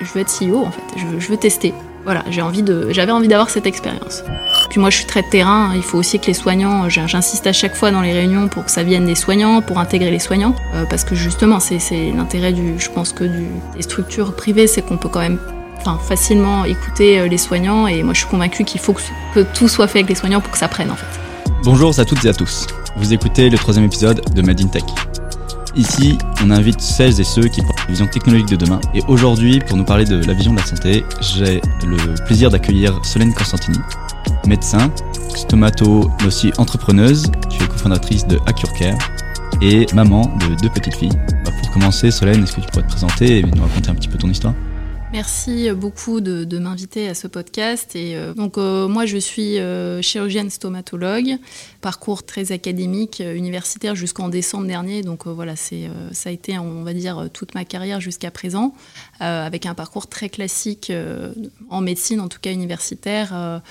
je veux être CEO en fait, je veux, tester. Voilà, j'ai envie de, j'avais envie d'avoir cette expérience. Puis moi, je suis très terrain. Il faut aussi que les soignants, j'insiste à chaque fois dans les réunions pour que ça vienne des soignants, pour intégrer les soignants, euh, parce que justement, c'est l'intérêt du, je pense que du, des structures privées, c'est qu'on peut quand même Enfin, facilement écouter euh, les soignants et moi je suis convaincue qu'il faut que, que, tout soit fait avec les soignants pour que ça prenne en fait. Bonjour à toutes et à tous. Vous écoutez le troisième épisode de Made in Tech. Ici, on invite celles et ceux qui portent la vision technologique de demain. Et aujourd'hui, pour nous parler de la vision de la santé, j'ai le plaisir d'accueillir Solène Constantini, médecin, stomato, mais aussi entrepreneuse. Tu es cofondatrice de Accurcare et maman de deux petites filles. Bah, pour commencer, Solène, est-ce que tu pourrais te présenter et nous raconter un petit peu ton histoire? Merci beaucoup de, m'inviter à ce podcast. Et euh, donc euh, moi je suis euh, chirurgienne stomatologue, parcours très académique, universitaire jusqu'en décembre dernier. Donc voilà, c'est ça a été on va dire toute ma carrière jusqu'à présent, avec un parcours très classique en médecine, en tout cas universitaire.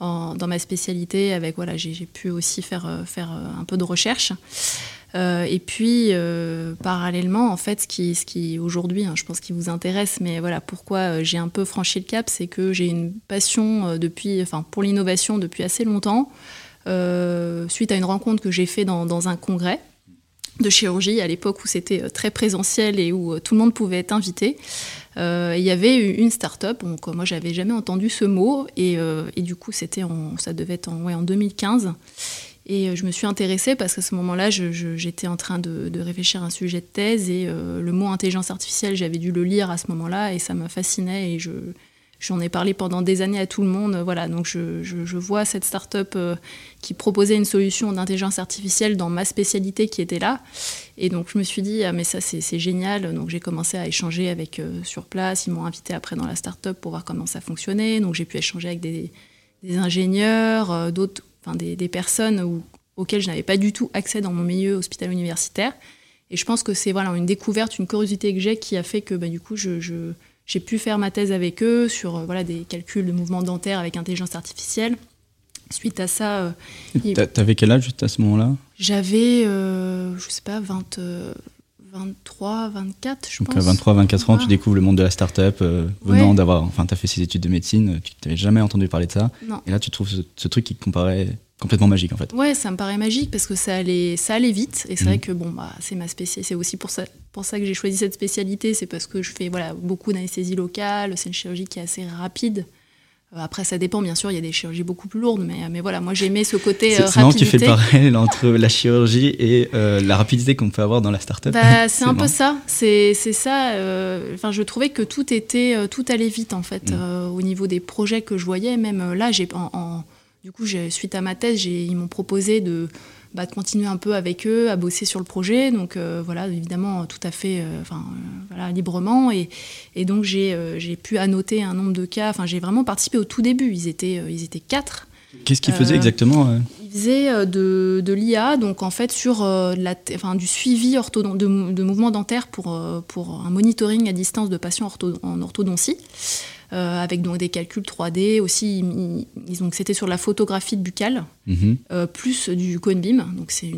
Dans ma spécialité, avec voilà, j'ai pu aussi faire faire un peu de recherche. Euh, et puis, euh, parallèlement, en fait, ce qui, ce qui aujourd'hui, hein, je pense, qui vous intéresse, mais voilà, pourquoi euh, j'ai un peu franchi le cap, c'est que j'ai une passion depuis, enfin, pour l'innovation depuis assez longtemps, suite à une rencontre que j'ai fait dans, un congrès de chirurgie à l'époque où c'était très présentiel et où tout le monde pouvait être invité. Il y avait une start-up, donc moi j'avais jamais entendu ce mot, et, du coup c'était ça devait être en 2015. Et euh, je me suis intéressée parce qu'à ce moment-là, j'étais en train de, réfléchir à un sujet de thèse et euh, le mot intelligence artificielle, j'avais dû le lire à ce moment-là et ça me fascinait et je, j'en ai parlé pendant des années à tout le monde. Voilà, donc je, vois cette start-up euh, qui proposait une solution d'intelligence artificielle dans ma spécialité qui était là. Et donc je me suis dit, ah mais ça c'est génial. Donc j'ai commencé à échanger avec sur place. Ils m'ont invité après dans la start-up pour voir comment ça fonctionnait. Donc j'ai pu échanger avec des, ingénieurs, d'autres enfin des, des personnes où, auxquelles je n'avais pas du tout accès dans mon milieu hospitalo-universitaire. Et je pense que c'est voilà, une découverte, une curiosité que j'ai qui a fait que bah, du coup, je, je, j'ai pu faire ma thèse avec eux sur euh, voilà, des calculs de mouvements dentaires avec intelligence artificielle. Suite à ça. Euh. T'avais quel âge juste à ce moment-là? J'avais, euh, je sais pas, 20, 23, 24, je Donc pense. à 23, 24 ans, tu découvres le monde de la start-up, euh, venant ouais. d'avoir. Enfin, tu as fait ces études de médecine, tu n'avais jamais entendu parler de ça. Non. Et là, tu trouves ce, ce, truc qui te comparait complètement magique en fait. Ouais, ça me paraît magique parce que ça allait, ça allait vite. Et c'est mmh. vrai que bon, bah, c'est ma spécialité. C'est aussi pour ça, pour ça que j'ai choisi cette spécialité. C'est parce que je fais voilà, beaucoup d'anesthésie locale. C'est une chirurgie qui est assez rapide. Après, ça dépend, bien sûr, il y a des chirurgies beaucoup plus lourdes, mais, mais voilà, moi j'aimais ce côté euh, rapidité. tu fais le parallèle entre la chirurgie et euh, la rapidité qu'on peut avoir dans la start-up. Bah, c'est un peu ça, c'est ça. Euh, je trouvais que tout était, euh, tout allait vite en fait, mmh. au niveau des projets que je voyais. Même là, j'ai en, en, du coup, suite à ma thèse, ils m'ont proposé de bah, de continuer un peu avec eux, à bosser sur le projet. Donc euh, voilà, évidemment, tout à fait euh, enfin, euh, voilà, librement. Et, et donc j'ai pu annoter un nombre de cas. Enfin, j'ai vraiment participé au tout début. Ils étaient, ils étaient quatre. Qu'est-ce qu'ils faisaient exactement Ils faisaient de, de l'IA, donc en fait sur la, enfin, du suivi orthodon de, de mouvements dentaires pour, pour un monitoring à distance de patients ortho en orthodontie euh, avec donc des calculs 3D aussi. Ils, ils c'était sur la photographie buccale mm -hmm. euh, plus du cone beam. Donc c'est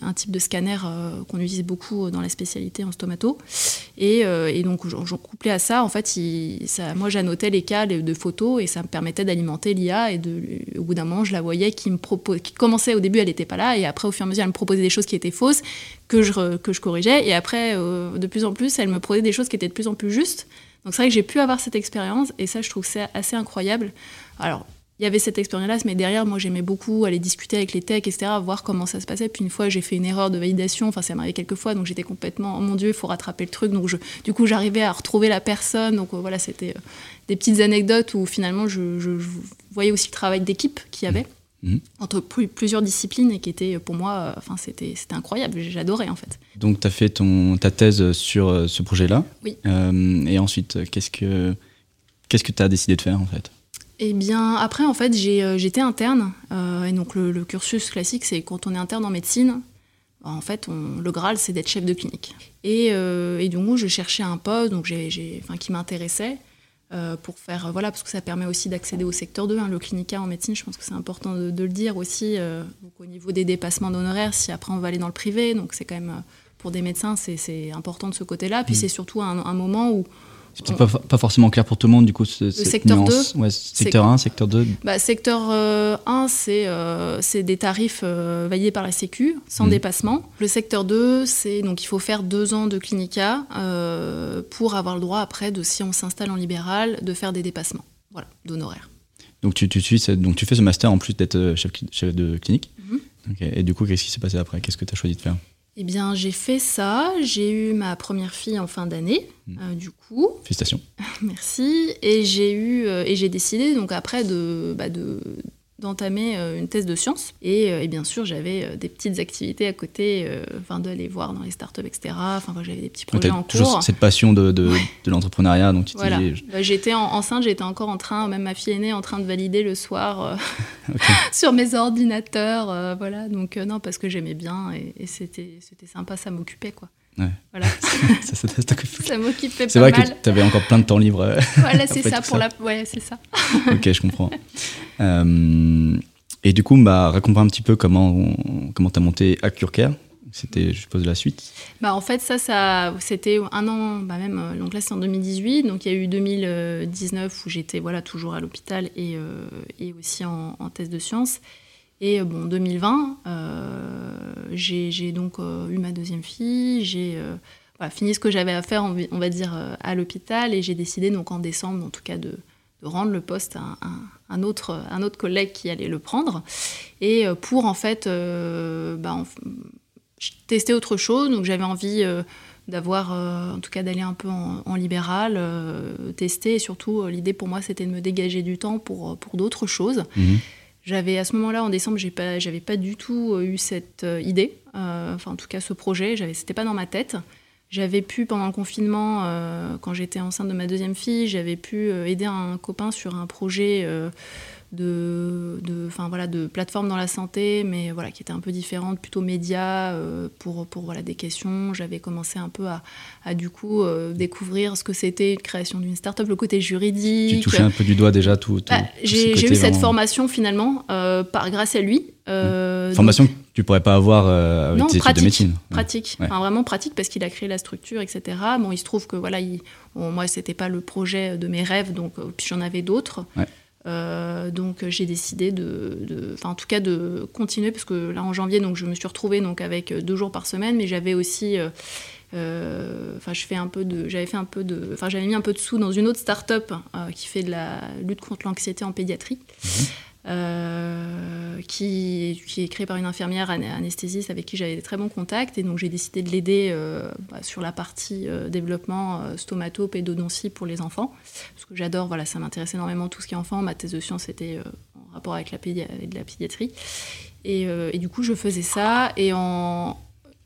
un type de scanner euh, qu'on utilise beaucoup dans la spécialité en stomato. Et, et donc j'en couplais à ça, en fait, il, ça, moi j'annotais les cas de photos et ça me permettait d'alimenter l'IA. Et de, au bout d'un moment, je la voyais qui me propose, qui commençait au début, elle n'était pas là, et après au fur et à mesure, elle me proposait des choses qui étaient fausses que je que je corrigeais. Et après, de plus en plus, elle me proposait des choses qui étaient de plus en plus justes. Donc c'est vrai que j'ai pu avoir cette expérience et ça, je trouve c'est assez incroyable. Alors, il y avait cette expérience-là, mais derrière, moi, j'aimais beaucoup aller discuter avec les techs, etc., voir comment ça se passait. Puis une fois, j'ai fait une erreur de validation, enfin, ça m'arrivait quelques fois, donc j'étais complètement, oh mon Dieu, il faut rattraper le truc. Donc, je, du coup, j'arrivais à retrouver la personne. Donc, euh, voilà, c'était euh, des petites anecdotes où finalement, je, je, je voyais aussi le travail d'équipe qu'il y avait. Mmh. Mmh. entre plusieurs disciplines et qui était pour moi, enfin c'était incroyable, j'adorais en fait. Donc tu as fait ton, ta thèse sur euh, ce projet-là. Oui. Euh, et ensuite, qu'est-ce que qu'est-ce que tu as décidé de faire en fait? Eh bien, après, en fait, j'étais interne. Euh, et donc, le, le cursus classique, c'est quand on est interne en médecine, en fait, on, le Graal, c'est d'être chef de clinique. Et, euh, et donc, je cherchais un poste donc j'ai, j'ai, enfin, qui m'intéressait. Euh, pour faire voilà parce que ça permet aussi d'accéder au secteur 2 hein, le clinica en médecine je pense que c'est important de, de, le dire aussi euh, donc au niveau des dépassements d'honoraires si après on va aller dans le privé donc c'est quand même pour des médecins c'est important de ce côté là puis mmh. c'est surtout un, un, moment où C'est peut-être pas, pas forcément clair pour tout le monde, du coup, ce, cette secteur nuance. 2? Ouais, secteur 1, secteur 2. Bah, secteur euh, 1, c'est euh, c'est des tarifs euh, validés par la Sécu, sans Mhm. dépassement. Le secteur 2, c'est donc il faut faire deux ans de clinica euh, pour avoir le droit après, de, si on s'installe en libéral, de faire des dépassements voilà, d'honoraires. Donc tu, tu, donc tu fais ce master en plus d'être euh, chef, de clinique. Mhm. Ok. Et du coup, qu'est-ce qui s'est passé après? Qu'est-ce que tu as choisi de faire? Eh bien, j'ai fait ça. J'ai eu ma première fille en fin d'année, Mhm. euh, du coup. Félicitations. Merci. Et j'ai eu euh, et j'ai décidé donc après de bah, de d'entamer euh, une thèse de sciences et, euh, et bien sûr j'avais euh, des petites activités à côté euh, d'aller voir dans les startups etc enfin j'avais des petits projets en toujours cours. cette passion de, de, de l'entrepreneuriat, tu voilà. je- Bah, j'étais en- enceinte j'étais encore en train même ma fille aînée en train de valider le soir euh, sur mes ordinateurs euh, voilà. Donc non parce que j'aimais bien et, et c'était c'était sympa ça m'occupait quoi Ouais. voilà ça, ça- ça m'occupait C'est vrai mal que tu avais encore plein de temps libre. euh, voilà c'est ça pour ça. la ouais c'est ça ok, je comprends. Euh, et du coup, bah, raconte-moi un petit peu comment comment t'as monté Accurcare. C'était, je suppose, la suite. Bah en fait ça, ça c'était un an, bah même euh, donc là c'est en 2018, donc il y a eu 2019 où j'étais voilà toujours à l'hôpital et, euh, et aussi en, en thèse de sciences. Et euh, bon 2020, euh, j'ai donc euh, eu ma deuxième fille, j'ai fini ce que j'avais à faire on, va- dire à l'hôpital et j'ai décidé donc en décembre en tout cas de, rendre le poste à un, autre collègue qui allait le prendre et pour en fait bah, en- testais autre chose, donc j'avais envie d'avoir, en tout cas d'aller un peu en, en libéral, tester, et surtout l'idée pour moi c'était de me dégager du temps pour, pour d'autres choses. Mhm. J'avais à ce moment-là, en décembre, j'ai pas, j'avais pas du tout euh, eu cette euh, idée, euh, enfin en tout cas ce projet, j'avais, c'était pas dans ma tête. J'avais pu pendant le confinement, quand j'étais enceinte de ma deuxième fille, j'avais pu aider un copain sur un projet de, de, voilà, de plateforme dans la santé, mais voilà qui était un peu différente, plutôt média euh, pour pour voilà des questions. J'avais commencé un peu à, à du coup euh, découvrir ce que c'était une création d'une start-up, le côté juridique. Tu touchais un peu du doigt déjà tout. tout- Bah, j'ai eu cette formation finalement euh, par grâce à lui. Euh, Formation que tu pourrais pas avoir avec non, tes études pratique, de médecine. Pratique, Ouais. Enfin, vraiment pratique parce qu'il a créé la structure, etc. Bon, il se trouve que voilà, il, bon, moi c'était pas le projet de mes rêves, donc puis j'en avais d'autres. Ouais. Euh, donc j'ai décidé de, en tout cas de continuer parce que là en janvier donc je me suis retrouvée donc avec deux jours par semaine, mais j'avais aussi euh, euh, Enfin, je fais un peu de, j'avais fait un peu de, enfin, j'avais mis un peu de sous dans une autre start-up qui fait de la lutte contre l'anxiété en pédiatrie, euh, qui, est créée par une infirmière anesthésiste avec qui j'avais des très bons contacts, et donc j'ai décidé de l'aider euh, bah, sur la partie euh, développement stomato, pédodontie pour les enfants, parce que j'adore, voilà, ça m'intéresse énormément tout ce qui est enfant. Ma thèse de science était en rapport avec la, pédiatrie, et, et du coup je faisais ça, et en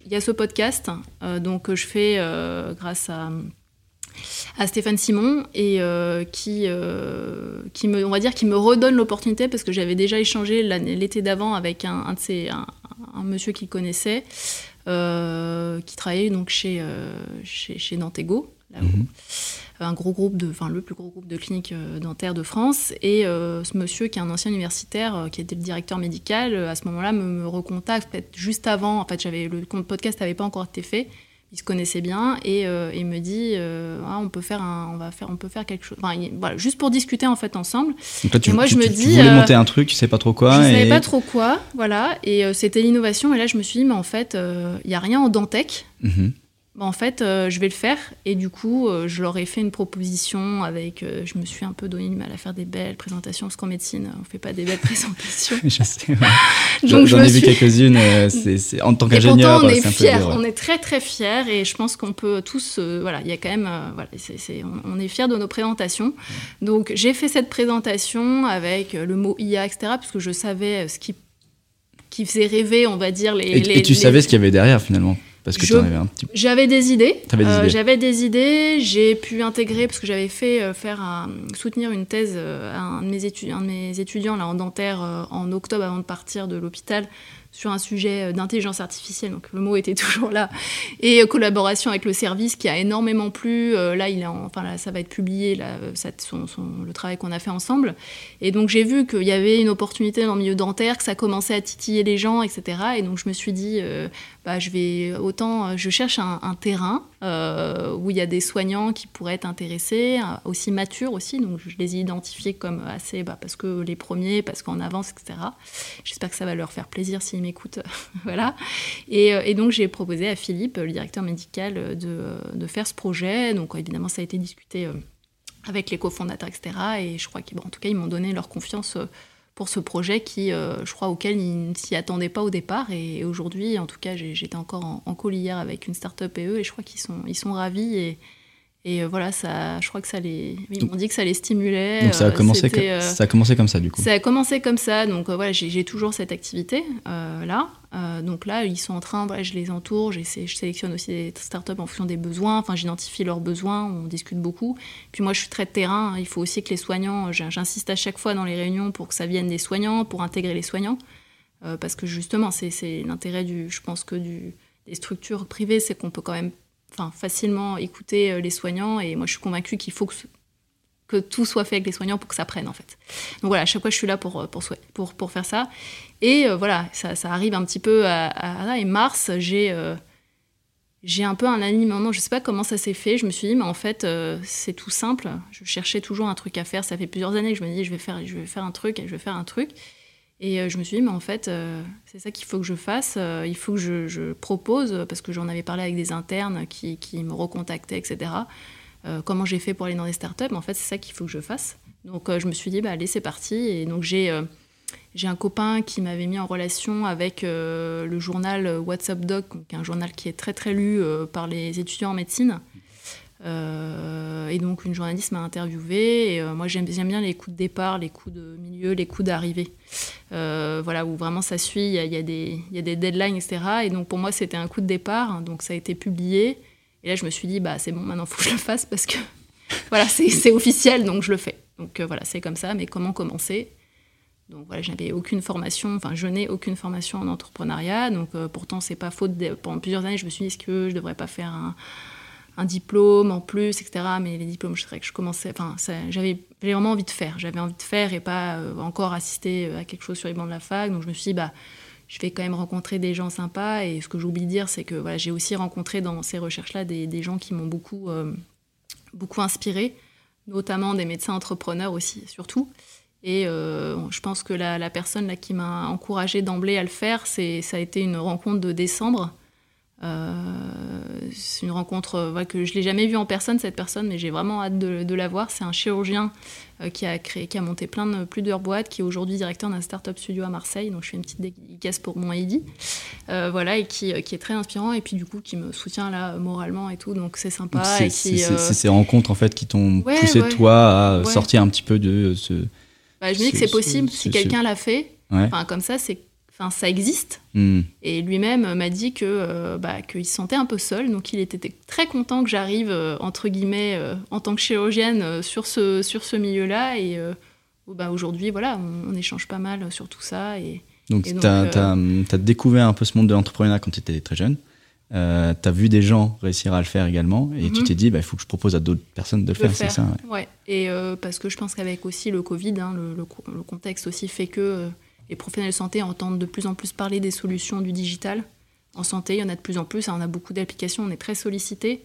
il y a ce podcast donc, je fais grâce à, à Stéphane Simon et euh, qui, euh, qui me, on va dire, qui me redonne l'opportunité parce que j'avais déjà échangé l'été d'avant avec un, un de ces, un, un monsieur qu'il connaissait euh, qui travaillait donc chez, chez, chez Dantego, là où- Mhm. un gros groupe de, enfin le plus gros groupe de cliniques dentaires de France. Et ce monsieur qui est un ancien universitaire, qui était le directeur médical, à ce moment-là me, me recontacte peut-être juste avant. En fait, j'avais le podcast n'avait pas encore été fait. Il se connaissait bien et euh, il me dit euh, ah, on peut faire un, on va faire on peut faire quelque chose enfin, voilà, juste pour discuter en fait ensemble tu, Et moi, tu- je me tu- tu dis, voulais euh, monter un truc, tu sais pas trop quoi. je ne savais et- pas trop quoi voilà et c'était l'innovation et là je me suis dit mais en fait il y a rien en dentec Mhm. Bah, en fait, euh, je vais le faire. Et du coup, euh, je leur ai fait une proposition avec. euh, je me suis un peu donné du mal à faire des belles présentations, parce qu'en médecine, on fait pas des belles présentations. Je sais. ouais. Donc, J'en je j'en me ai vu suis- quelques-unes. euh, c'est- c'est- en tant Et qu'ingénieur, pourtant, on est c'est un peu fiers, dur, ouais. on est très très fiers, et je pense qu'on peut tous, euh, voilà, il y a quand même, euh, voilà, c'est- c'est- on, on est fiers de nos présentations. Donc j'ai fait cette présentation avec euh, le mot IA, etc., parce que je savais euh, ce qui, qui faisait rêver, on va dire les. Et, les- tu les- savais ce qu'il y avait derrière finalement? Parce que un petit J'avais des idées. Euh, idées. J'avais des idées. J'ai pu intégrer parce que j'avais fait euh, faire un- soutenir une thèse euh, à un de mes, étu- un de mes étudiants là en dentaire en octobre avant de partir de l'hôpital sur un sujet euh, d'intelligence artificielle. Donc le mot était toujours là et euh, collaboration avec le service qui a énormément plu. Euh, là il est en- enfin là, ça va être publié le travail qu'on a fait ensemble. Et donc j'ai vu qu'il y avait une opportunité dans le milieu dentaire, que ça commençait à titiller les gens, etc. Et donc je me suis dit, bah, je vais autant, je cherche un, terrain où il y a des soignants qui pourraient être intéressés, aussi matures aussi. Donc je les ai identifiés comme assez, bah, parce que les premiers, parce qu'en avance, etc. J'espère que ça va leur faire plaisir s'ils m'écoutent. voilà. Et, et donc j'ai proposé à Philippe, le directeur médical, de, de, faire ce projet. Donc évidemment, ça a été discuté avec les cofondateurs, etc. Et je crois qu'en tout cas, ils m'ont donné leur confiance pour ce projet qui, euh, je crois, auquel ils ne s'y attendaient pas au départ. Et, aujourd'hui, en tout cas, j'étais encore en, en, call hier avec une start-up et eux, et je crois qu'ils sont, ils sont ravis. Et, et euh, voilà, ça, je crois que ça les. Ils m'ont dit que ça les stimulait. Donc ça a, euh, commencé ça a commencé comme ça, du coup Ça a commencé comme ça. Donc voilà, j'ai toujours cette activité là. donc là, ils sont en train, je les entoure, je sélectionne aussi des startups en fonction des besoins. Enfin, j'identifie leurs besoins, on discute beaucoup. Puis moi, je suis très de terrain. Il faut aussi que les soignants, j'insiste à chaque fois dans les réunions pour que ça vienne des soignants, pour intégrer les soignants. parce que justement, c'est l'intérêt du. Je pense que du, des structures privées, c'est qu'on peut quand même enfin, facilement écouter euh, les soignants. Et moi, je suis convaincue qu'il faut que, tout soit fait avec les soignants pour que ça prenne, en fait. Donc voilà, à chaque fois, je suis là pour, euh, pour, faire ça. Et euh, voilà, ça, arrive un petit peu à, à, et mars, j'ai un peu un alignement. Je sais pas comment ça s'est fait. Je me suis dit, mais en fait, c'est tout simple. Je cherchais toujours un truc à faire. Ça fait plusieurs années que je me dis, je vais faire, je vais faire un truc, et je vais faire un truc. Et euh, je me suis dit, mais en fait, euh, c'est ça qu'il faut que je fasse. Euh, il faut que je, propose, parce que j'en avais parlé avec des internes qui, me recontactaient, etc. comment j'ai fait pour aller dans des startups en fait, c'est ça qu'il faut que je fasse. Donc, je me suis dit, bah, allez, c'est parti. Et donc, j'ai j'ai un copain qui m'avait mis en relation avec le journal WhatsApp Doc, un journal qui est très très lu par les étudiants en médecine. Euh, et donc une journaliste m'a interviewé. Et euh, moi j'aime bien les coups de départ, les coups de milieu, les coups d'arrivée. Euh, voilà, où vraiment ça suit, il y, y, a des deadlines, etc. Et donc pour moi c'était un coup de départ, donc ça a été publié. Et là je me suis dit, bah c'est bon, maintenant faut que je le fasse parce que voilà, c'est officiel, donc je le fais. Donc voilà, c'est comme ça, mais comment commencer? Donc voilà, je n'avais aucune formation, enfin je n'ai aucune formation en entrepreneuriat, donc pourtant c'est pas faute. pendant plusieurs années, je me suis dit est-ce que je devrais pas faire un, un diplôme en plus, etc. Mais les diplômes, je dirais que je commençais. Enfin, j'avais vraiment envie de faire. J'avais envie de faire et pas euh, encore assister euh, à quelque chose sur les bancs de la fac. Donc je me suis dit, bah, je vais quand même rencontrer des gens sympas. Et ce que j'oublie de dire, c'est que voilà, j'ai aussi rencontré dans ces recherches-là des, des, gens qui m'ont beaucoup, euh, beaucoup inspiré, notamment des médecins entrepreneurs aussi, surtout. Et je pense que la, la personne là, qui m'a encouragé d'emblée à le faire, ça a été une rencontre de décembre c'est une rencontre euh, que je l'ai jamais vue en personne cette personne, mais j'ai vraiment hâte de, la voir. C'est un chirurgien euh, qui a créé, qui a monté plein de plusieurs boîtes, qui est aujourd'hui directeur d'un startup studio à Marseille. Donc je fais une petite dédicace pour mon Heidi, voilà, et qui, qui, est très inspirant et puis du coup qui me soutient là moralement et tout. Donc c'est sympa. C'est ces rencontres en fait qui t'ont poussé toi à sortir un petit peu de ce. Bah, je me dis que c'est possible si quelqu'un l'a fait. Enfin comme ça, c'est Enfin, ça existe. Hmm. Et lui-même m'a dit que euh, bah, qu'il se sentait un peu seul, donc il était très content que j'arrive euh, entre guillemets euh, en tant que chirurgienne sur ce sur ce milieu-là. Et bah, aujourd'hui, voilà, on, échange pas mal sur tout ça. Et donc, tu as, découvert un peu ce monde de l'entrepreneuriat quand tu étais très jeune. tu as vu des gens réussir à le faire également, et tu mhm. t'es dit, bah, il faut que je propose à d'autres personnes de le, faire, c'est ça ouais. Et parce que je pense qu'avec aussi le Covid, hein, le, le, contexte aussi fait que les professionnels de santé entendent de plus en plus parler des solutions du digital. En santé, il y en a de plus en plus, on a beaucoup d'applications, on est très sollicité.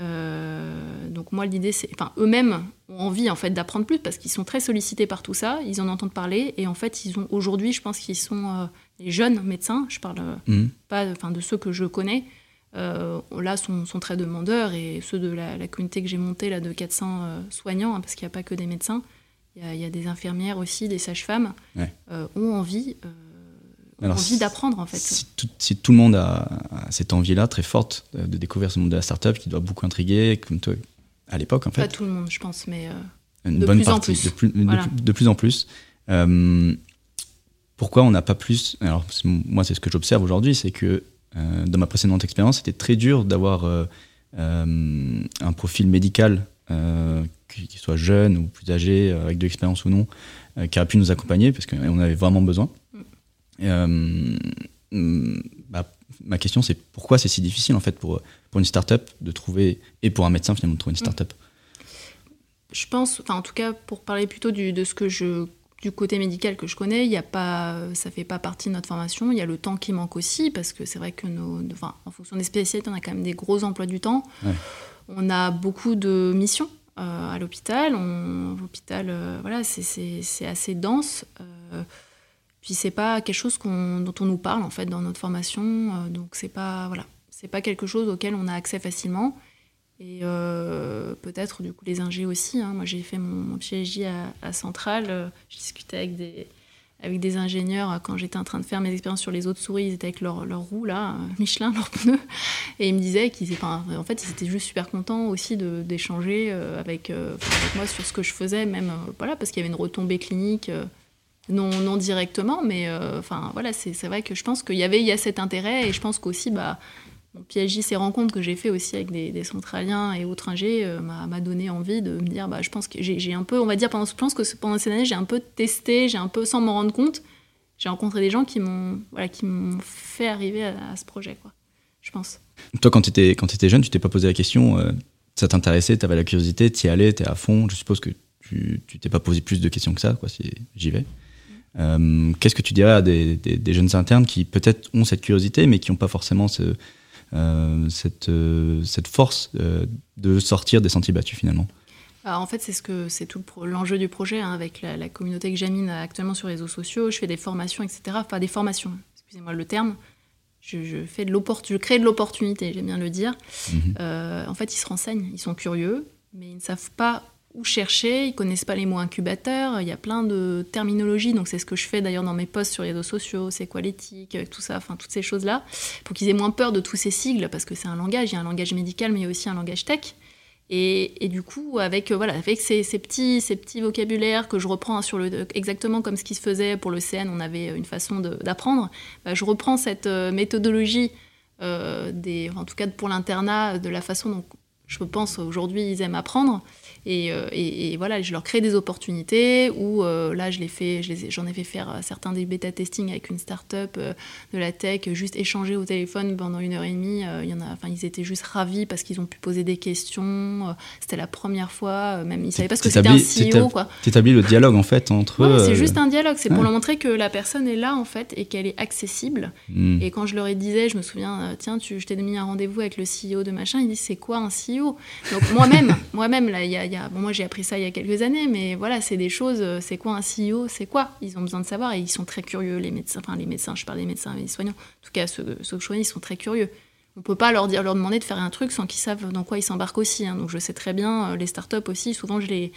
Euh, donc moi l'idée c'est, enfin eux-mêmes ont envie en fait d'apprendre plus parce qu'ils sont très sollicités par tout ça, ils en entendent parler et en fait ils ont aujourd'hui, je pense qu'ils sont euh, les jeunes médecins, je parle euh, mmh. pas, enfin de ceux que je connais, là sont, sont, très demandeurs et ceux de la, communauté que j'ai montée là de 400 soignants hein, parce qu'il n'y a pas que des médecins, il y, a des infirmières aussi, des sages-femmes, euh, ont envie, euh, envie d'apprendre en fait. Si tout, le monde a, cette envie-là très forte de, découvrir ce monde de la start-up qui doit beaucoup intriguer, comme toi à l'époque en fait. Pas tout le monde, je pense, mais euh, une de bonne plus partie, en plus. De, plus, de, plus en plus. pourquoi on n'a pas plus Alors moi, c'est ce que j'observe aujourd'hui, c'est que dans ma précédente expérience, c'était très dur d'avoir un profil médical qu'il soit jeune ou plus âgé, euh, avec de l'expérience ou non, euh, qui aurait pu nous accompagner parce qu'on avait vraiment besoin. Euh, mm, bah, ma question, c'est pourquoi c'est si difficile en fait pour, pour une start-up de trouver, et pour un médecin finalement, de trouver une mm. start-up? Je pense, enfin en tout cas pour parler plutôt du, de ce que je du côté médical que je connais, il y a pas, ça fait pas partie de notre formation. Il y a le temps qui manque aussi parce que c'est vrai que nos, enfin, en fonction des spécialités, on a quand même des gros emplois du temps. On a beaucoup de missions euh, à l'hôpital. L'hôpital, euh, voilà, c'est assez dense. Euh, puis c'est pas quelque chose dont on nous parle en fait dans notre formation. Euh, donc c'est pas voilà, c'est pas quelque chose auquel on a accès facilement. Et peut-être du coup les ingés aussi. Hein. Moi j'ai fait mon, mon à, à, Centrale. j'ai discuté avec des avec des ingénieurs quand j'étais en train de faire mes expériences sur les autres souris, ils étaient avec leurs leur roues là, Michelin, leurs pneus, et ils me disaient qu'ils enfin, en fait ils étaient juste super contents aussi d'échanger euh, avec, euh, moi sur ce que je faisais, même euh, voilà parce qu'il y avait une retombée clinique. Non, non directement, mais enfin voilà, c'est vrai que je pense qu'il y avait y a cet intérêt et je pense qu'aussi bah, PLJ, ces rencontres que j'ai fait aussi avec des, centraliens et autres ingés euh, m'a donné envie de me dire, bah, je pense que j'ai un peu, on va dire, pendant, je pense que pendant ces années, j'ai un peu testé, j'ai un peu, sans m'en rendre compte, j'ai rencontré des gens qui m'ont voilà, fait arriver à, ce projet, quoi, je pense. Toi, quand tu étais, étais, jeune, tu t'es pas posé la question, euh, ça t'intéressait, tu avais la curiosité, tu y allais, tu es à fond, je suppose que tu t'es pas posé plus de questions que ça, quoi, si j'y vais. Euh, qu'est-ce que tu dirais à des, des jeunes internes qui peut-être ont cette curiosité, mais qui n'ont pas forcément ce, cette, euh, cette force euh, de sortir des sentiers battus finalement bah, en fait, c'est ce que c'est tout l'enjeu du projet hein, avec la, communauté que j'amine actuellement sur les réseaux sociaux. Je fais des formations, etc. Enfin, des formations. Excusez-moi le terme. Je, fais de je crée de l'opportunité, j'aime bien le dire. Mhm. en fait, ils se renseignent, ils sont curieux, mais ils ne savent pas où chercher, ils connaissent pas les mots incubateurs, il y a plein de terminologies, donc c'est ce que je fais d'ailleurs dans mes posts sur les réseaux sociaux, c'est quoi l'éthique, tout ça, enfin toutes ces choses-là, pour qu'ils aient moins peur de tous ces sigles, parce que c'est un langage, il y a un langage médical, mais il y a aussi un langage tech. Et, du coup, avec, voilà, avec ces, petits, vocabulaires que je reprends sur le, exactement comme ce qui se faisait pour le CN, on avait une façon d'apprendre, bah, je reprends cette euh, méthodologie, euh, des, en tout cas pour l'internat, de la façon dont je pense aujourd'hui ils aiment apprendre. Euh, et, voilà, je leur crée des opportunités où euh, là, je fait, j'en ai fait faire euh, certains des bêta testing avec une start-up de la tech, juste échanger au téléphone pendant une heure et demie. il y en a, enfin, ils étaient juste ravis parce qu'ils ont pu poser des questions. C'était la première fois, même ils savaient pas ce que c'était un CEO. Tu établis le dialogue en fait entre eux. C'est juste un dialogue, c'est pour leur montrer que la personne est là en fait et qu'elle est accessible. Hmm. Et quand je leur ai disais, je me souviens, tiens, tu, je t'ai mis un rendez-vous avec le CEO de machin, ils disent c'est quoi un CEO Donc moi-même, moi-même là, il y a bon, moi j'ai appris ça il y a quelques années, mais voilà, c'est des choses, euh, c'est quoi un CEO, c'est quoi? Ils ont besoin de savoir et ils sont très curieux, les médecins, enfin les médecins, je parle des médecins et des soignants, en tout cas ceux, que je connais, ils sont très curieux. On peut pas leur dire, leur demander de faire un truc sans qu'ils savent dans quoi ils s'embarquent aussi. Hein. Donc je sais très bien, euh, les startups aussi, souvent je les,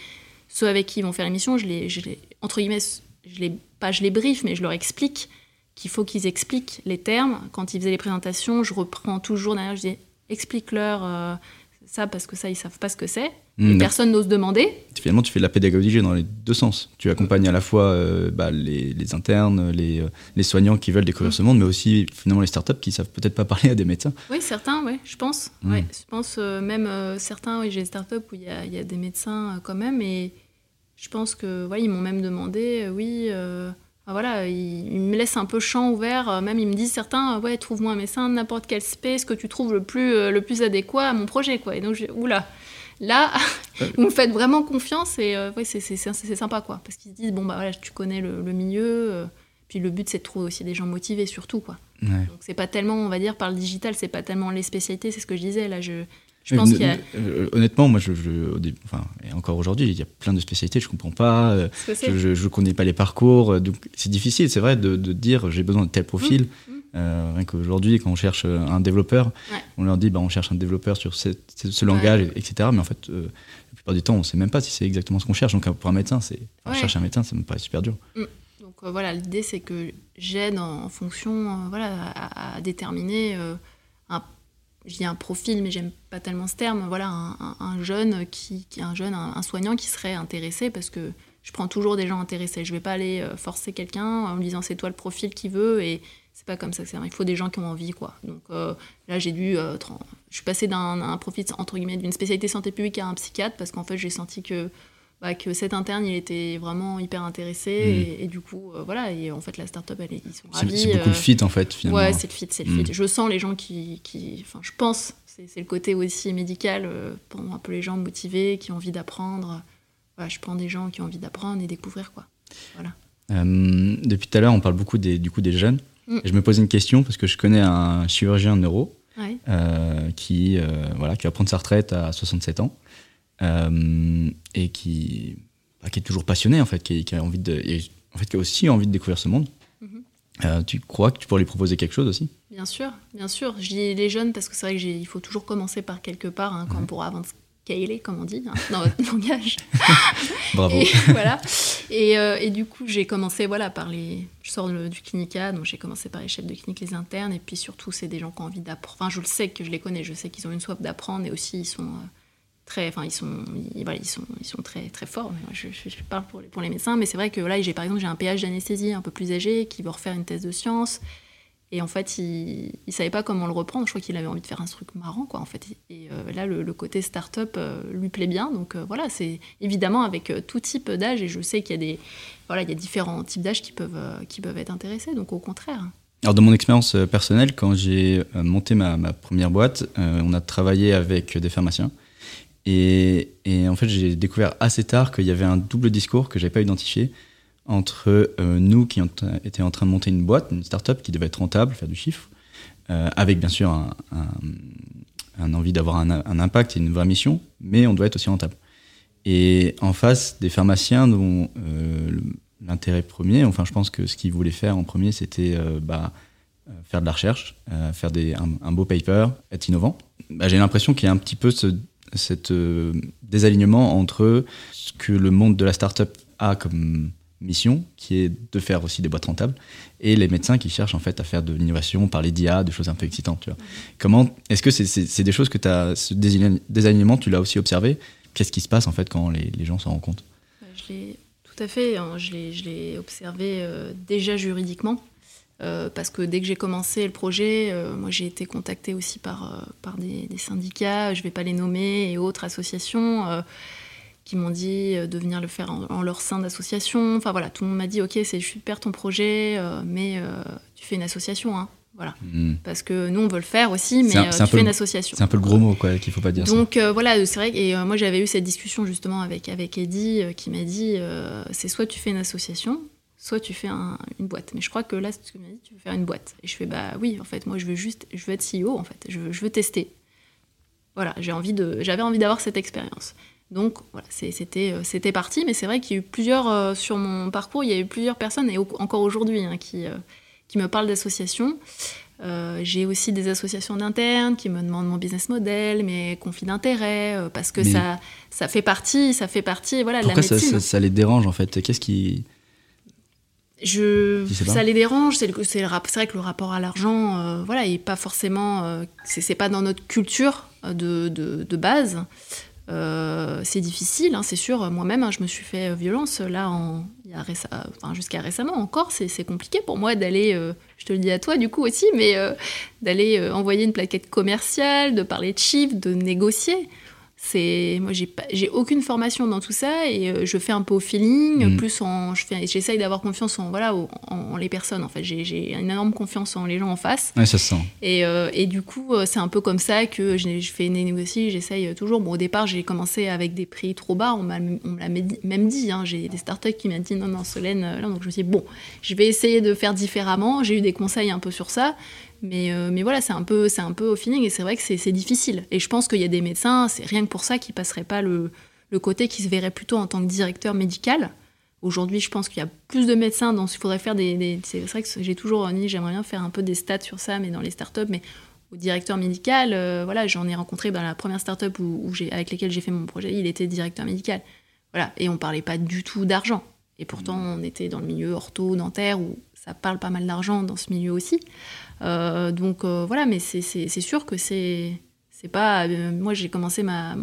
ceux avec qui ils vont faire l'émission, je les, je les, entre guillemets, je les, pas je les brief, mais je leur explique qu'il faut qu'ils expliquent les termes. Quand ils faisaient les présentations, je reprends toujours derrière, je dis explique-leur. Euh, ça parce que ça, ils savent pas ce que c'est. Hmm, personne n'ose demander. Finalement, tu fais de la pédagogie dans les deux sens. Tu accompagnes à la fois euh, bah, les, internes, les, euh, les, soignants qui veulent découvrir hmm. ce monde, mais aussi finalement les startups qui savent peut-être pas parler à des médecins. Oui, certains, oui, je pense. Ouais, je pense euh, même certains, oui, j'ai des startups où il y a, y a, des médecins quand même, et je pense que, ouais, ils m'ont même demandé, oui voilà, ils, me laissent un peu champ ouvert. Même ils me disent certains, ouais, trouve-moi un médecin n'importe quel space que tu trouves le plus, le plus adéquat à mon projet, quoi. Et donc, oula, là, vous me faites vraiment confiance et euh, ouais, c'est sympa, quoi. Parce qu'ils se disent, bon, bah voilà, tu connais le, milieu. puis le but, c'est de trouver aussi des gens motivés, surtout, quoi. Donc, c'est pas tellement, on va dire, par le digital, c'est pas tellement les spécialités, c'est ce que je disais. Là, je, je pense qu'il euh, Honnêtement, moi, je, enfin, et encore aujourd'hui, il y a plein de spécialités, je comprends pas, euh, je, ne connais pas les parcours, euh, donc c'est difficile, c'est vrai, de, dire j'ai besoin de tel profil. Mmh, mmh. Rien qu'aujourd'hui, quand on cherche un développeur, on leur dit bah, on cherche un développeur sur ce, langage, etc. Mais en fait, la plupart du temps, on ne sait même pas si c'est exactement ce qu'on cherche. Donc pour un médecin, c'est chercher un médecin, ça me paraît super dur. Mmh. Donc voilà, l'idée c'est que j'aide en, fonction, voilà, à, à déterminer un je dis un profil, mais j'aime pas tellement ce terme, voilà, un, jeune, qui, un, jeune un, soignant qui serait intéressé, parce que je prends toujours des gens intéressés. Je vais pas aller euh, forcer quelqu'un en lui disant c'est toi le profil qu'il veut, et c'est pas comme ça que c'est. Il faut des gens qui ont envie, quoi. Donc euh, là, j'ai dû. Euh, je suis passée d'un profil, entre guillemets, d'une spécialité santé publique à un psychiatre, parce qu'en fait, j'ai senti que bah, que cet interne il était vraiment hyper intéressé mmh. et, du coup voilà et en fait la startup elle, ils sont ravis c'est beaucoup de fit en fait finalement ouais c'est le fit c'est le fit mmh. je sens les gens qui enfin je pense c'est le côté aussi médical pour un peu les gens motivés qui ont envie d'apprendre je prends des gens qui ont envie d'apprendre et découvrir quoi Voilà. depuis tout à l'heure, on parle beaucoup des, du coup des jeunes. Mm. je me pose une question parce que je connais un chirurgien neuro qui, voilà, qui va prendre sa retraite à 67 ans et qui, bah, qui est toujours passionné en fait, qui, a envie de, en fait, qui a aussi envie de découvrir ce monde. Euh, tu crois que tu pourrais lui proposer quelque chose aussi? Bien sûr, bien sûr. Je dis les jeunes parce que c'est vrai qu'il faut toujours commencer par quelque part hein, quand pour avant de scaler, comme on dit, hein, dans votre langage. Bravo. Et, voilà. Et, euh, et, du coup, j'ai commencé voilà, par les. Je sors du clinica, donc j'ai commencé par les chefs de clinique, les internes, et puis surtout, c'est des gens qui ont envie d'apprendre. Enfin, je le sais que je les connais, je sais qu'ils ont une soif d'apprendre, et aussi, ils sont. Euh, très, enfin ils sont, ils, voilà, ils sont, ils sont très très forts. Je, je, parle pour les, pour les médecins, mais c'est vrai que là, j'ai par exemple j'ai un PH d'anesthésie un peu plus âgé qui veut refaire une thèse de sciences. Et en fait, il ne savait pas comment le reprendre. Je crois qu'il avait envie de faire un truc marrant, quoi, en fait. Et euh, là, le, côté start-up euh, lui plaît bien. Donc euh, voilà, c'est évidemment avec tout type d'âge. Et je sais qu'il y a des, voilà, il y a différents types d'âge qui peuvent, qui peuvent être intéressés. Donc au contraire. Alors, dans mon expérience personnelle, quand j'ai monté ma, ma, première boîte, on a travaillé avec des pharmaciens. Et, en fait, j'ai découvert assez tard qu'il y avait un double discours que j'avais pas identifié entre euh, nous qui étions en train de monter une boîte, une start-up qui devait être rentable, faire du chiffre, euh, avec bien sûr un, envie d'avoir un, impact et une vraie mission, mais on doit être aussi rentable. Et en face, des pharmaciens dont euh, l'intérêt premier, enfin je pense que ce qu'ils voulaient faire en premier, c'était bah, faire de la recherche, faire un, beau paper, être innovant. Bah, j'ai l'impression qu'il y a un petit peu ce désalignement entre ce que le monde de la start-up a comme mission, qui est de faire aussi des boîtes rentables, et les médecins qui cherchent en fait à faire de l'innovation, parler d'IA, des choses un peu excitantes. Tu vois. Comment Est-ce que c'est des choses que tu as, ce désalignement, tu l'as aussi observé? Qu'est-ce qui se passe en fait quand les, les gens s'en rendent compte? Je l'ai tout à fait, hein, je l'ai observé euh, déjà juridiquement. Euh, parce que dès que j'ai commencé le projet, euh, moi j'ai été contactée aussi par, euh, par des, syndicats, je ne vais pas les nommer, et autres associations qui m'ont dit de venir le faire en, leur sein d'association. Enfin voilà, tout le monde m'a dit ok c'est super ton projet, mais tu fais une association. Hein. Voilà. Hmm. Parce que nous, on veut le faire aussi, mais tu fais une association. C'est un peu le gros mot, quoi, qu'il faut pas dire. Donc voilà, c'est vrai. Et moi, j'avais eu cette discussion justement avec avec Eddie, qui m'a dit, c'est soit tu fais une association, soit tu fais une boîte. Mais je crois que là, ce que tu m'as dit, tu veux faire une boîte. Et je fais, bah oui, en fait, moi, je veux juste, je veux être CEO, en fait. Je veux, tester. Voilà, j'ai envie de, j'avais envie d'avoir cette expérience. Donc, voilà, c'était, euh, c'était parti. Mais c'est vrai qu'il y a eu plusieurs, euh, sur mon parcours, il y a eu plusieurs personnes, et encore aujourd'hui, hein, qui, euh, qui me parlent d'associations. j'ai aussi des associations d'internes qui me demandent mon business model, mes conflits d'intérêts, parce que ça, ça fait partie, ça fait partie, voilà, de la médecine. Ça, ça, ça les dérange en fait? Qu'est-ce qui je, ça les dérange. C'est c'est vrai que le rapport à l'argent, euh, voilà, est pas forcément, euh, c'est pas dans notre culture de, de, base. C'est difficile, hein, c'est sûr. Moi-même, hein, je me suis fait violence là, en, jusqu'à récemment encore. C'est compliqué pour moi d'aller, je te le dis à toi du coup aussi, mais d'aller envoyer une plaquette commerciale, de parler de chiffres, de négocier c'est moi j'ai j'ai aucune formation dans tout ça et euh, je fais un peu au feeling mm. plus en je fais j'essaye d'avoir confiance en voilà en, les personnes en fait. J'ai une énorme confiance en les gens en face. Ouais, ça se sent. Et, euh, et du coup euh, c'est un peu comme ça que je, je fais négocier j'essaye toujours. Bon au départ j'ai commencé avec des prix trop bas. On m'a on l'a même dit hein, j'ai des startups qui m'ont dit non non Solène là. Donc je me suis dit bon je vais essayer de faire différemment. J'ai eu des conseils un peu sur ça mais, euh, mais voilà, c'est un, peu, un peu au feeling et c'est vrai que c'est difficile. Et je pense qu'il y a des médecins, c'est rien que pour ça, qui passeraient pas le, le côté qui se verrait plutôt en tant que directeur médical. Aujourd'hui, je pense qu'il y a plus de médecins dont il faudrait faire des. c'est vrai que j'ai toujours dit, j'aimerais bien faire un peu des stats sur ça, mais dans les startups. Mais au directeur médical, euh, voilà, j'en ai rencontré dans la première startup où, où avec laquelle j'ai fait mon projet, il était directeur médical. Voilà, et on parlait pas du tout d'argent. Et pourtant, on était dans le milieu ortho, dentaire, où ça parle pas mal d'argent dans ce milieu aussi. Euh, donc euh, voilà, mais c'est sûr que c'est pas euh, moi j'ai commencé ma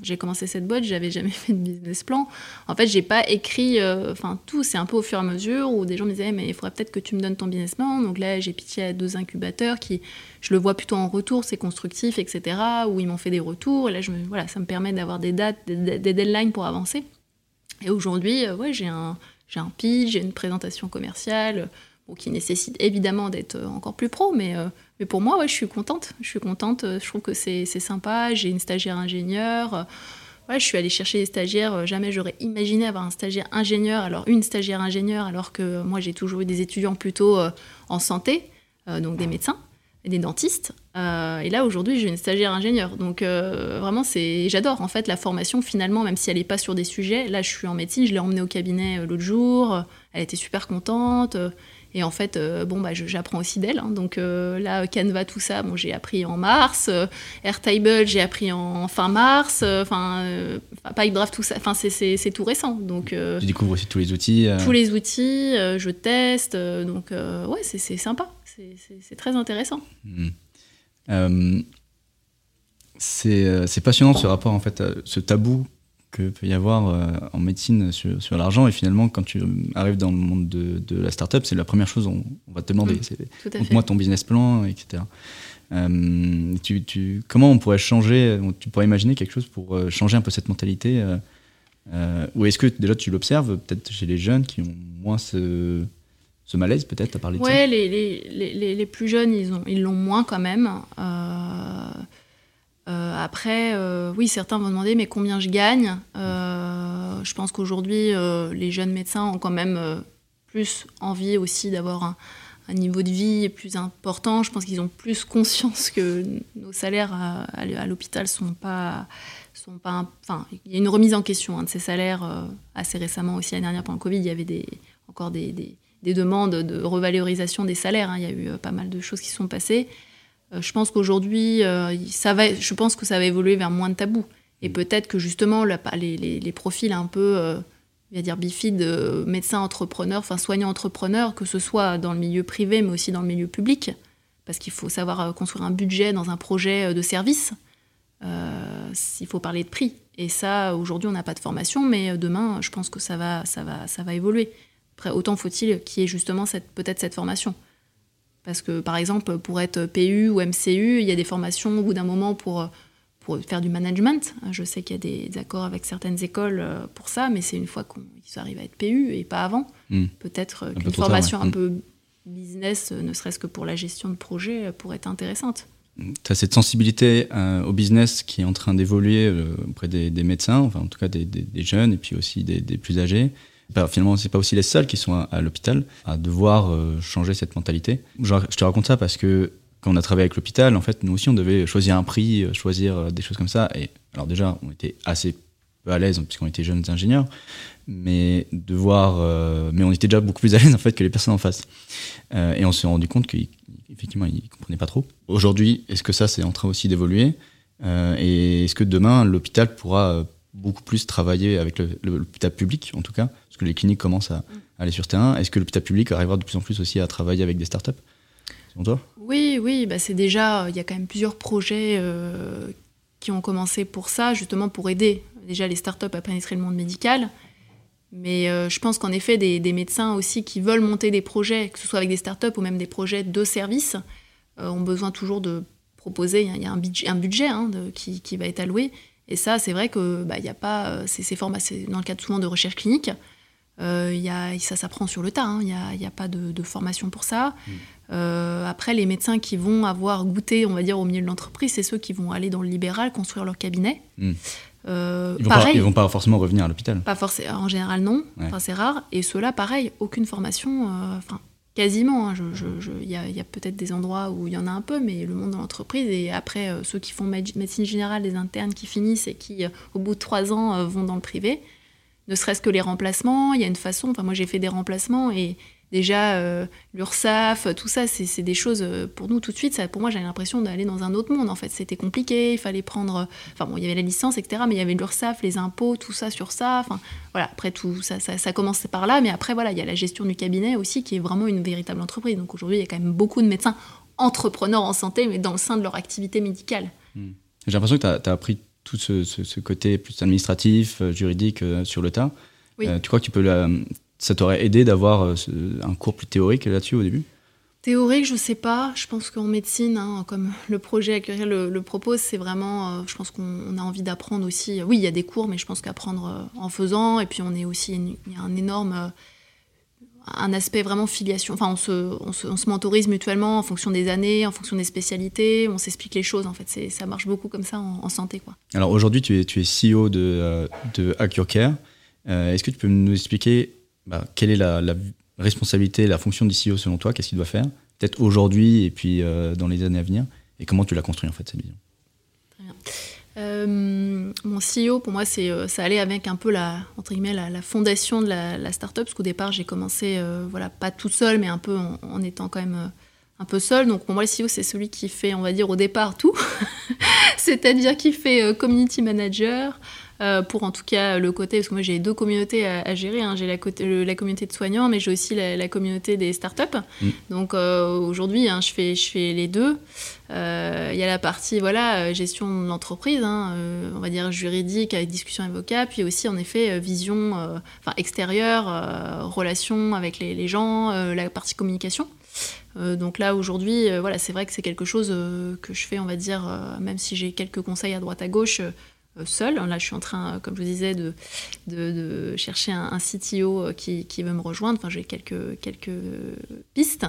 j'ai commencé cette boîte j'avais jamais fait de business plan. En fait j'ai pas écrit enfin tout c'est un peu au fur et à mesure où des gens me disaient mais il faudrait peut-être que tu me donnes ton business plan. Donc là j'ai pitié à deux incubateurs qui je le vois plutôt en retour c'est constructif etc où ils m'ont fait des retours. Et là je me, voilà ça me permet d'avoir des dates des, deadlines pour avancer. Et aujourd'hui ouais j'ai un j'ai un pitch j'ai une présentation commerciale qui nécessite évidemment d'être euh, encore plus pro, mais, euh, mais pour moi, ouais, je suis contente. Je suis contente, euh, je trouve que c'est sympa. J'ai une stagiaire ingénieure. je suis allée chercher des stagiaires. Jamais j'aurais imaginé avoir un stagiaire ingénieur, alors une stagiaire ingénieure, alors que moi j'ai toujours eu des étudiants plutôt en santé, donc des médecins des dentistes. et là aujourd'hui j'ai une stagiaire ingénieure. Donc vraiment c'est, j'adore en fait la formation finalement, même si elle n'est pas sur des sujets. Là je suis en médecine, je l'ai emmenée au cabinet l'autre jour. Elle était super contente. Et en fait, euh, bon, bah, j'apprends aussi d'elle. Hein. donc euh, là, Canva, tout ça, bon, j'ai appris en mars. Euh, Airtable, j'ai appris en fin mars. Enfin, PipeDraft, tout ça. Enfin, c'est tout récent. Donc, tu découvres aussi tous les outils. Tous les outils, je teste. donc, ouais, c'est sympa. C'est très intéressant. Hmm. c'est passionnant ce rapport, en fait, ce tabou que peut y avoir euh, en médecine sur, sur l'argent. Et finalement, quand tu arrives dans le monde de, de la startup, c'est la première chose qu'on on va te demander. Mmh, c'est moi ton business plan, etc. Euh, tu, tu, comment on pourrait changer Tu pourrais imaginer quelque chose pour euh, changer un peu cette mentalité Ou est-ce que déjà tu l'observes peut-être chez les jeunes qui ont moins ce, ce malaise peut-être à parler de ouais, ça les, les, les, les, plus jeunes, ils l'ont ils moins quand même. Euh, euh, après, euh, oui, certains vont demander mais combien je gagne? Euh, Je pense qu'aujourd'hui, les jeunes médecins ont quand même plus envie aussi d'avoir un, niveau de vie plus important. Je pense qu'ils ont plus conscience que nos salaires à, l'hôpital sont pas sont pas. Enfin, il y a une remise en question hein, de ces salaires assez récemment aussi l'année dernière pendant le Covid. Il y avait encore des, des, demandes de revalorisation des salaires. Hein. Il y a eu pas mal de choses qui sont passées. Euh, je pense qu'aujourd'hui, euh, ça va, je pense que ça va évoluer vers moins de tabous. Et mm. peut-être que justement, les, les, profils un peu, euh, va dire bifides, médecins entrepreneurs, enfin soignants entrepreneurs, que ce soit dans le milieu privé, mais aussi dans le milieu public, parce qu'il faut savoir construire un budget dans un projet de service. il faut parler de prix. Et ça, aujourd'hui, on n'a pas de formation, mais demain, je pense que ça va, ça va, ça va évoluer. Après, autant faut-il qu'il y ait justement peut-être cette formation. Parce que, par exemple, pour être PU ou MCU, il y a des formations au bout d'un moment pour, pour faire du management. Je sais qu'il y a des accords avec certaines écoles euh, pour ça, mais c'est une fois qu'ils arrivent à être PU et pas avant. Hmm. Peut-être qu'une formation un hmm. peu business, euh, ne serait-ce que pour la gestion de projet, euh, pourrait être intéressante. Tu as cette sensibilité au business qui est en train d'évoluer auprès des, médecins, enfin en tout cas des, jeunes et puis aussi des, plus âgés. Bah, finalement, c'est pas aussi les seuls qui sont à, l'hôpital à devoir euh, changer cette mentalité. Je, te raconte ça parce que quand on a travaillé avec l'hôpital, en fait, nous aussi, on devait choisir un prix, euh, choisir euh, des choses comme ça. Et alors déjà, on était assez peu à l'aise puisqu'on était jeunes ingénieurs, mais devoir, mais on était déjà beaucoup plus à l'aise en fait que les personnes en face. et on s'est rendu compte qu'effectivement, ils comprenaient pas trop. Aujourd'hui, est-ce que ça, c'est en train aussi d'évoluer? Et est-ce que demain, l'hôpital pourra beaucoup plus travailler avec l'hôpital public, en tout cas, parce que les cliniques commencent à, aller sur terrain. Est-ce que l'hôpital public arrivera de plus en plus aussi à travailler avec des startups toi? Oui, oui, bah c'est déjà, il y a quand même plusieurs projets euh, qui ont commencé pour ça, justement pour aider déjà les startups à pénétrer le monde médical. Mais euh, je pense qu'en effet, des, médecins aussi qui veulent monter des projets, que ce soit avec des startups ou même des projets de services, euh, ont besoin toujours de proposer. Il y a un budget, un budget hein, qui, qui, va être alloué. Et ça, c'est vrai que bah, y a pas, c'est, c'est dans le cadre souvent de recherche clinique. Euh, y a, ça s'apprend sur le tas, hein. il n'y a, y a, pas de, formation pour ça. Mm. Euh, après, les médecins qui vont avoir goûté, on va dire, au milieu de l'entreprise, c'est ceux qui vont aller dans le libéral, construire leur cabinet. Mm. Euh, ils, vont pareil, pas, vont pas forcément revenir à l'hôpital. Pas forcément, en général non, enfin, c'est rare. Et ceux-là, pareil, aucune formation, euh, enfin quasiment. Hein. Il y a, a peut-être des endroits où il y en a un peu, mais le monde de l'entreprise. Et après, euh, ceux qui font médecine générale, les internes qui finissent et qui, au bout de trois ans, vont dans le privé ne serait-ce que les remplacements, il y a une façon, enfin moi j'ai fait des remplacements et déjà euh, l'URSAF, tout ça, c'est des choses euh, pour nous tout de suite, ça, pour moi j'avais l'impression d'aller dans un autre monde en fait, c'était compliqué, il fallait prendre, enfin bon il y avait la licence etc, mais il y avait l'URSAF, les impôts, tout ça sur ça, enfin voilà, après tout ça, ça, ça commençait par là, mais après voilà, il y a la gestion du cabinet aussi qui est vraiment une véritable entreprise, donc aujourd'hui il y a quand même beaucoup de médecins entrepreneurs en santé, mais dans le sein de leur activité médicale. Hmm. J'ai l'impression que tu as, appris tout ce, côté plus administratif, euh, juridique euh, sur le tas. Euh, tu crois que tu peux ça t'aurait aidé d'avoir un cours plus théorique là-dessus au début? Théorique, je sais pas. Je pense qu'en médecine, hein, comme le projet Acquérir le, propose, c'est vraiment. je pense qu'on a envie d'apprendre aussi. Oui, il y a des cours, mais je pense qu'apprendre en faisant. Et puis, on est aussi. Il y a un énorme un aspect vraiment filiation. Enfin, on se, on, se, mentorise mutuellement en fonction des années, en fonction des spécialités. On s'explique les choses. En fait, c'est, ça marche beaucoup comme ça en, santé. Quoi. Alors aujourd'hui, tu es, tu es CEO de, euh, de Care. Euh, est-ce que tu peux nous expliquer bah, quelle est la, responsabilité, la fonction du CEO selon toi? Qu'est-ce qu'il doit faire? Peut-être aujourd'hui et puis euh, dans les années à venir? Et comment tu l'as construit en fait cette vision? Euh, mon CEO, pour moi, euh, ça allait avec un peu la entre guillemets la, fondation de la, la startup, parce qu'au départ, j'ai commencé, voilà, pas tout seul, mais un peu en, étant quand même un peu seul. Donc pour moi, le CEO, c'est celui qui fait, on va dire, au départ tout, c'est-à-dire qui fait community manager, euh, pour en tout cas le côté, parce que moi j'ai deux communautés à, gérer, hein. j'ai la, la, communauté de soignants, mais j'ai aussi la, communauté des startups. Mm. Donc euh, aujourd'hui, hein, je, fais, je fais les deux. Euh, il y a la partie voilà, gestion de l'entreprise, hein, on va dire juridique avec discussion avocat, puis aussi en effet vision enfin, extérieure, relation avec les, les gens, la partie communication. donc là aujourd'hui, voilà, c'est vrai que c'est quelque chose que je fais, on va dire, même si j'ai quelques conseils à droite à gauche, seul. Là, je suis en train, euh, comme je vous disais, de, de, chercher un, CTO euh, qui, qui, veut me rejoindre. Enfin, j'ai quelques, quelques pistes.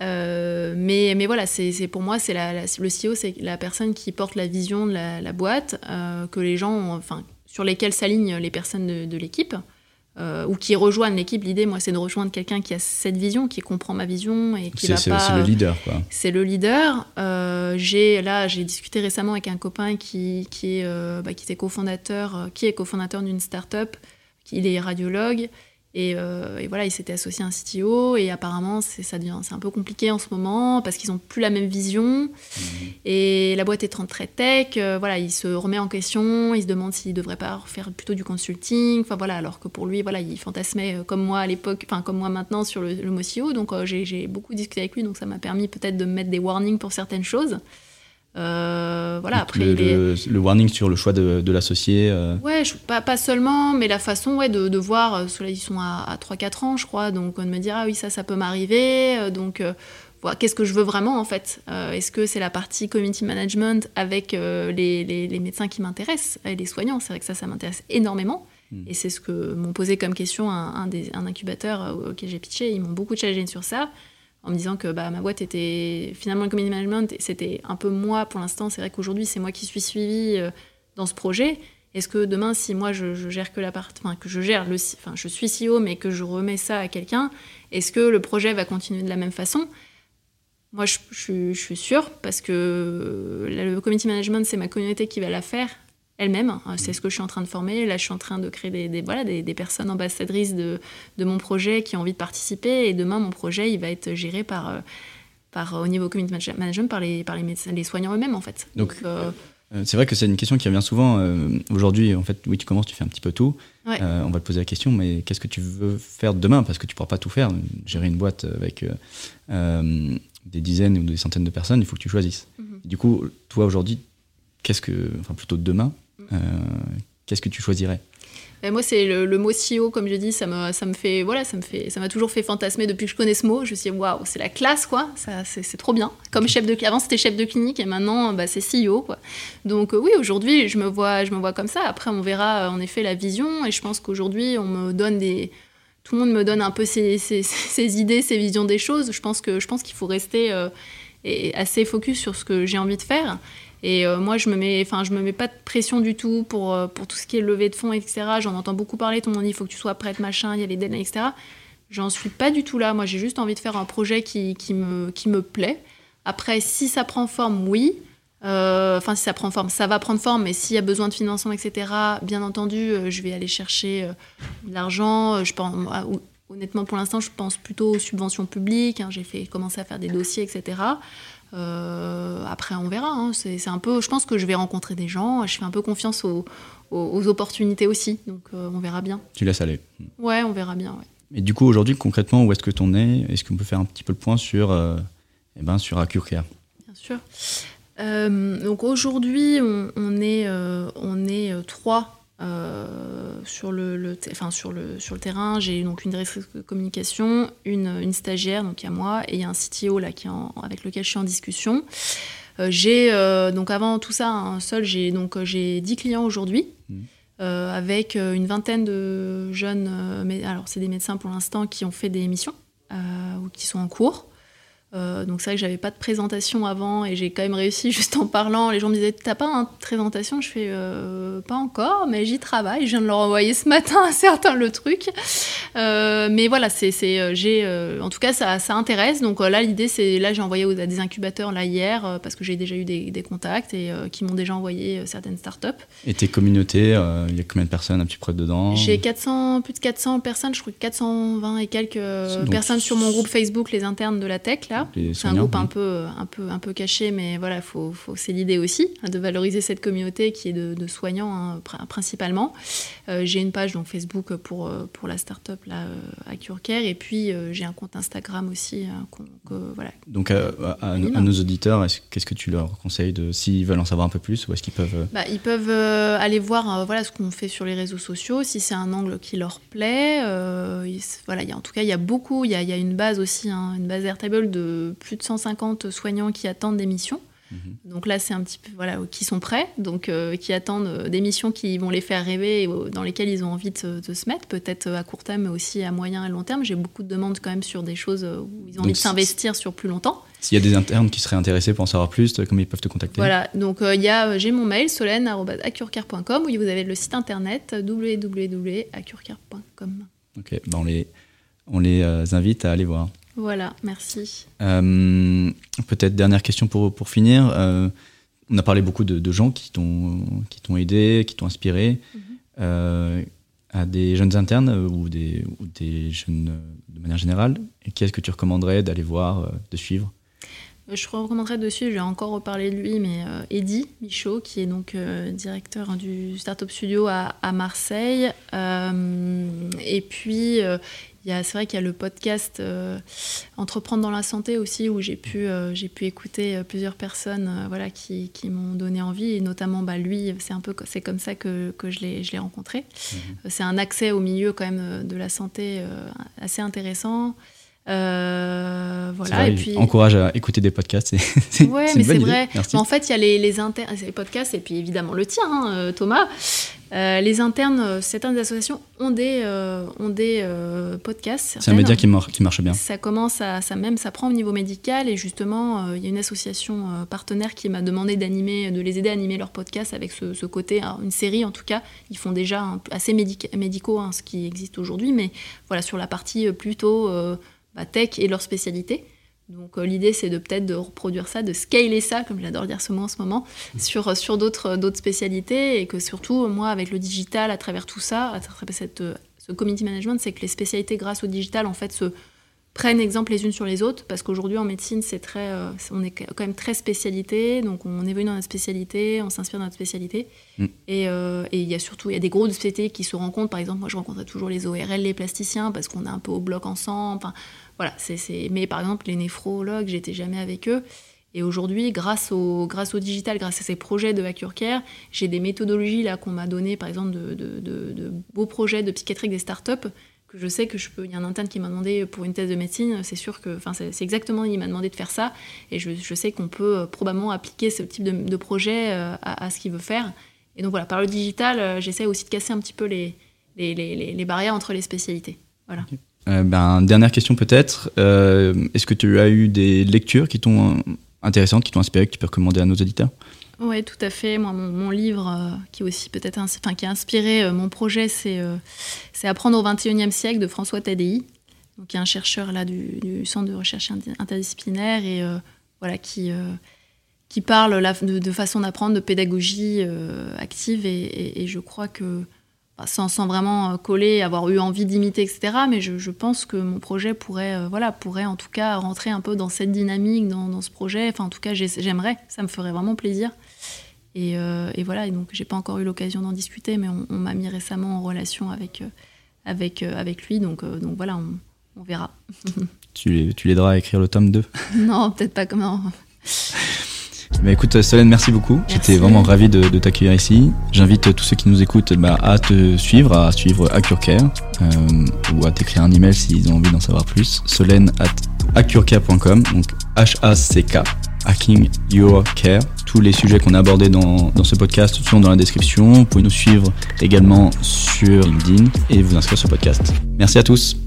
mais, mais voilà, c'est pour moi, c'est la, le CEO, c'est la personne qui porte la vision de la, boîte, que les gens, enfin, sur lesquels s'alignent les personnes de l'équipe. Euh, ou qui rejoignent l'équipe. L'idée, moi, c'est de rejoindre quelqu'un qui a cette vision, qui comprend ma vision et qui va pas. C'est le leader, quoi. C'est le leader. Euh, j'ai là, j'ai discuté récemment avec un copain qui qui est euh, bah, qui était cofondateur, qui est cofondateur d'une start-up. Il est radiologue euh, et, voilà, il s'était associé à un CTO et apparemment c'est ça devient c'est un peu compliqué en ce moment parce qu'ils ont plus la même vision mhm. et la boîte est très tech. Euh, voilà, il se remet en question, il se demande s'il devrait pas faire plutôt du consulting. Enfin voilà, alors que pour lui voilà, il fantasmait euh, comme moi à l'époque, enfin comme moi maintenant sur le, le mot CEO. Donc j'ai beaucoup discuté avec lui, donc ça m'a permis peut-être de mettre des warnings pour certaines choses. Euh, voilà, après, le, le, warning sur le choix de, de l'associé euh. Ouais, pas, pas, seulement, mais la façon ouais, de, de voir, euh, ceux-là ils sont à, à 3-4 ans je crois, donc de me dire ah oui ça ça peut m'arriver, donc voilà, qu'est-ce que je veux vraiment en fait Est-ce que c'est la partie community management avec les, les, les, médecins qui m'intéressent et les soignants? C'est vrai que ça ça m'intéresse énormément. Hmm. Et c'est ce que m'ont posé comme question un, un, des, un incubateur auquel j'ai pitché. Ils m'ont beaucoup challengé sur ça en me disant que bah, ma boîte était finalement le community management, c'était un peu moi pour l'instant. C'est vrai qu'aujourd'hui, c'est moi qui suis suivie euh, dans ce projet. Est-ce que demain, si moi je, gère que la enfin que je gère le, enfin je suis CEO, mais que je remets ça à quelqu'un, est-ce que le projet va continuer de la même façon? Moi, je, je, suis sûre parce que euh, le community management, c'est ma communauté qui va la faire elle-même. Euh, c'est ce que je suis en train de former. Là, je suis en train de créer des, voilà, des, personnes ambassadrices de, de, mon projet qui ont envie de participer. Et demain, mon projet, il va être géré par, euh, par au niveau community management par les, par les, médecins, les soignants eux-mêmes, en fait. Donc, euh, c'est vrai que c'est une question qui revient souvent. Aujourd'hui, en fait, oui, tu commences, tu fais un petit peu tout. on va te poser la question, mais qu'est-ce que tu veux faire demain? Parce que tu ne pourras pas tout faire. Gérer une boîte avec des dizaines ou des centaines de personnes, il faut que tu choisisses. Mhm. Du coup, toi, aujourd'hui, qu'est-ce que, enfin plutôt demain, euh, qu'est-ce que tu choisirais? Ben, moi, c'est le, mot CEO, comme je dis, ça me, ça me fait, voilà, ça me fait, ça m'a toujours fait fantasmer depuis que je connais ce mot. Je me suis dit, waouh, c'est la classe, quoi. Ça, c'est, trop bien. Comme chef de, avant c'était chef de clinique et maintenant, bah, c'est CEO, quoi. Donc euh, oui, aujourd'hui, je me vois, je me vois comme ça. Après, on verra en effet la vision. Et je pense qu'aujourd'hui, on me donne des, tout le monde me donne un peu ses, ses, idées, ses visions des choses. Je pense que, je pense qu'il faut rester euh, assez focus sur ce que j'ai envie de faire. Et euh, moi, je me mets, enfin, je me mets pas de pression du tout pour, euh, pour tout ce qui est levée de fonds, etc. J'en entends beaucoup parler. Tout le monde dit, il faut que tu sois prête, machin, il y a les deadlines, etc. J'en suis pas du tout là. Moi, j'ai juste envie de faire un projet qui, qui, me, qui me plaît. Après, si ça prend forme, oui. Euh, enfin, si ça prend forme, ça va prendre forme, mais s'il y a besoin de financement, etc., bien entendu, je vais aller chercher de l'argent. Je pense, honnêtement, pour l'instant, je pense plutôt aux subventions publiques. Hein. J'ai fait commencer à faire des dossiers, etc. Euh, après, on verra. Hein. C'est un peu, je pense que je vais rencontrer des gens. Je fais un peu confiance aux, opportunités aussi. Donc, euh, on verra bien. Tu laisses aller. Ouais, on verra bien. Ouais. Et du coup, aujourd'hui, concrètement, où est-ce que tu en es? Est-ce qu'on peut faire un petit peu le point sur, euh, eh ben, sur Bien sûr. donc aujourd'hui, on, on, est, on est trois euh, sur, le, enfin, sur, le, sur le terrain, j'ai donc une directrice de communication, une, une stagiaire, donc il y a moi, et il y a un CTO là, qui avec lequel je suis en discussion. Euh, j'ai euh, donc avant tout ça, un seul, j'ai donc j'ai 10 clients aujourd'hui. Mmh. avec une vingtaine de jeunes, mais, alors c'est des médecins pour l'instant, qui ont fait des missions ou qui sont en cours. Euh, donc c'est vrai que j'avais pas de présentation avant et j'ai quand même réussi juste en parlant. Les gens me disaient t'as pas une présentation? Je fais euh, pas encore, mais j'y travaille. Je viens de leur envoyer ce matin à certains le truc. Euh, mais voilà, c'est j'ai en tout cas ça, ça intéresse. Donc là l'idée c'est là j'ai envoyé à des incubateurs là hier parce que j'ai déjà eu des, des contacts et qui m'ont déjà envoyé certaines startups. Et tes communautés, il y a combien de personnes un petit peu dedans? J'ai 400 plus de 400 personnes, je crois 420 et quelques personnes sur mon groupe Facebook les internes de la tech là. C'est un groupe un, peu, un, peu, un peu caché, mais voilà, faut, faut c'est l'idée aussi hein, de valoriser cette communauté qui est de, soignants hein, principalement. Euh, j'ai une page donc Facebook pour, euh, pour la start-up là, euh, à CureCare et puis j'ai un compte Instagram aussi. voilà. Donc à, nos auditeurs, qu'est-ce que tu leur conseilles de s'ils veulent en savoir un peu plus ou est-ce qu'ils peuvent bah, Ils peuvent aller voir voilà, ce qu'on fait sur les réseaux sociaux, si c'est un angle qui leur plaît. voilà, y a, en tout cas, il y a beaucoup, il y a, y a, une base aussi, hein, une base Airtable de plus de 150 soignants qui attendent des missions. Mhm. Donc là, c'est un petit peu, voilà, qui sont prêts, donc euh, qui attendent euh, des missions qui vont les faire rêver et dans lesquelles ils ont envie de, se mettre, peut-être à court terme, mais aussi à moyen et long terme. J'ai beaucoup de demandes quand même sur des choses où ils ont envie de s'investir sur plus longtemps. S'il y a des internes qui seraient intéressés pour en savoir plus, comment ils peuvent te contacter? Voilà, donc euh, il y a, j'ai mon mail solène.acurcare.com où vous avez le site internet www.acurcare.com. Ok, ben on les, on les invite à aller voir. Voilà, merci. Euh, peut-être dernière question pour, pour finir. Euh, on a parlé beaucoup de, gens qui t'ont aidé, qui t'ont inspiré. Mhm. Euh, à des jeunes internes ou des, ou des jeunes de manière générale, qu'est-ce que tu recommanderais d'aller voir, de suivre? Je recommanderais de suivre, je vais encore reparler de lui, mais Eddy Michaud, qui est donc directeur hein, du Startup Studio à, à Marseille. et puis, c'est vrai qu'il y a le podcast euh, Entreprendre dans la santé aussi, où j'ai pu, euh, j'ai pu écouter euh, plusieurs personnes voilà, qui, qui m'ont donné envie, et notamment bah, lui, c'est un peu c'est comme ça que, que je l'ai rencontré. Mhm. C'est un accès au milieu quand même de la santé assez intéressant. Voilà, et puis encourage à écouter des podcasts. C'est, ouais, mais c'est vrai. en fait, il y a les, les, les, podcasts et puis évidemment le tien, hein, Thomas. Euh, les internes, euh, certaines associations ont des, euh, ont des podcasts. C'est un média qui, qui, marche bien. Ça commence à, ça même, ça prend au niveau médical et justement, il y a une association partenaire qui m'a demandé d'animer, de les aider à animer leur podcast avec ce, côté, une série en tout cas. Ils font déjà assez médicaux, hein, ce qui existe aujourd'hui, mais voilà sur la partie plutôt bah, tech et leur spécialité. Donc euh, l'idée c'est de peut-être de reproduire ça, de scaler ça, comme j'adore dire ce mot en ce moment, sur, euh, sur d'autres, euh, d'autres spécialités et que surtout moi avec le digital, à travers tout ça, à travers cette, ce community management, c'est que les spécialités grâce au digital en fait se prennent exemple les unes sur les autres parce qu'aujourd'hui en médecine c'est très, on est quand même très spécialité, donc on évolue dans notre spécialité, on s'inspire de notre spécialité mm. et il y a surtout il y a des gros spécialités qui se rencontrent. Par exemple moi je rencontrais toujours les ORL, les plasticiens parce qu'on est un peu au bloc ensemble. Enfin, voilà, c'est, Mais par exemple, les néphrologues, j'étais jamais avec eux. Et aujourd'hui, grâce au, grâce au digital, grâce à ces projets de Care, j'ai des méthodologies là qu'on m'a données, par exemple, de, de, beaux projets de psychiatrie des startups que je sais que je peux. Il y a un interne qui m'a demandé pour une thèse de médecine, c'est sûr que, enfin, c'est, exactement, il m'a demandé de faire ça, et je, sais qu'on peut euh, probablement appliquer ce type de, projet euh, à, ce qu'il veut faire. Et donc voilà, par le digital, euh, j'essaie aussi de casser un petit peu les, les, les barrières entre les spécialités. Voilà. Euh, ben, dernière question peut-être. Euh, est-ce que tu as eu des lectures qui t'ont euh, intéressantes, qui t'ont inspiré, que tu peux recommander à nos auditeurs? Oui, tout à fait. Moi, mon, livre qui aussi peut-être, enfin, qui a inspiré mon projet, c'est c'est Apprendre au XXIe siècle de François Tadei, donc qui est un chercheur là du, Centre de recherche interdisciplinaire et voilà qui qui parle de, façon d'apprendre, de pédagogie active et, je crois que sans, vraiment euh, coller, avoir eu envie d'imiter, etc. Mais je, pense que mon projet pourrait, euh, voilà, pourrait en tout cas rentrer un peu dans cette dynamique, dans, ce projet. Enfin, en tout cas, j'aimerais, ça me ferait vraiment plaisir. Et, euh, et voilà, et donc j'ai pas encore eu l'occasion d'en discuter, mais on, m'a mis récemment en relation avec, avec, avec lui. Donc, donc voilà, on, verra. tu, tu l'aideras à écrire le tome 2 Non, peut-être pas comment? Bah écoute Solène, merci beaucoup. J'étais vraiment ravi de, t'accueillir ici. J'invite tous ceux qui nous écoutent bah, à te suivre, à suivre AccureCare euh, ou à t'écrire un email s'ils ont envie d'en savoir plus. Solène at accurecare.com, donc H-A-C-K, hacking your care, tous les sujets qu'on a abordés dans, dans ce podcast sont dans la description. Vous pouvez nous suivre également sur LinkedIn et vous inscrire sur le podcast. Merci à tous.